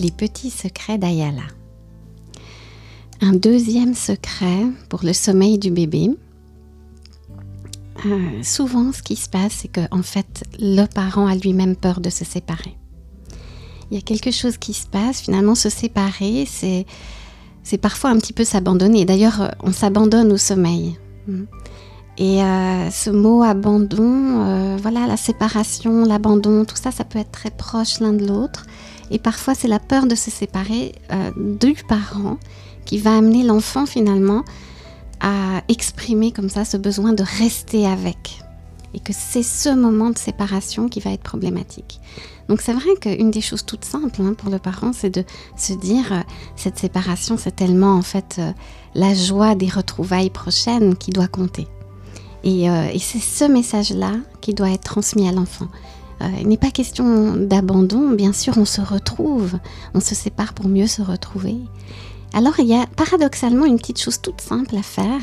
Les petits secrets d'Ayala. Un deuxième secret pour le sommeil du bébé. Euh, souvent, ce qui se passe, c'est que en fait, le parent a lui-même peur de se séparer. Il y a quelque chose qui se passe. Finalement, se séparer, c'est c'est parfois un petit peu s'abandonner. D'ailleurs, on s'abandonne au sommeil. Et euh, ce mot abandon, euh, voilà, la séparation, l'abandon, tout ça, ça peut être très proche l'un de l'autre. Et parfois, c'est la peur de se séparer euh, du parent qui va amener l'enfant finalement à exprimer comme ça ce besoin de rester avec. Et que c'est ce moment de séparation qui va être problématique. Donc c'est vrai qu'une des choses toutes simples hein, pour le parent, c'est de se dire, cette séparation, c'est tellement en fait la joie des retrouvailles prochaines qui doit compter. Euh, et, c'est ce message-là qui doit être transmis à l'enfant. Euh, il n'est pas question d'abandon, bien sûr, on se retrouve, on se sépare pour mieux se retrouver. Alors il y a paradoxalement une petite chose toute simple à faire,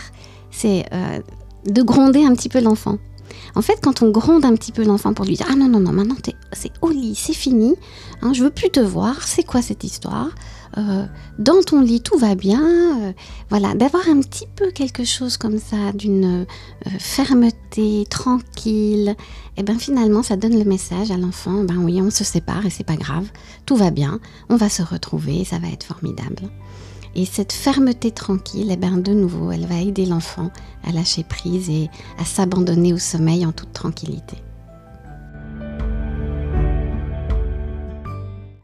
c'est euh, de gronder un petit peu l'enfant. En fait, quand on gronde un petit peu l'enfant pour lui dire Ah non, non, non, maintenant c'est au lit, c'est fini, hein, je veux plus te voir, c'est quoi cette histoire? Euh, Dans ton lit, tout va bien. Euh, voilà, d'avoir un petit peu quelque chose comme ça, d'une euh, fermeté tranquille, et eh bien finalement, ça donne le message à l'enfant Ben oui, on se sépare et c'est pas grave, tout va bien, on va se retrouver, ça va être formidable. Et cette fermeté tranquille, eh ben de nouveau, elle va aider l'enfant à lâcher prise et à s'abandonner au sommeil en toute tranquillité.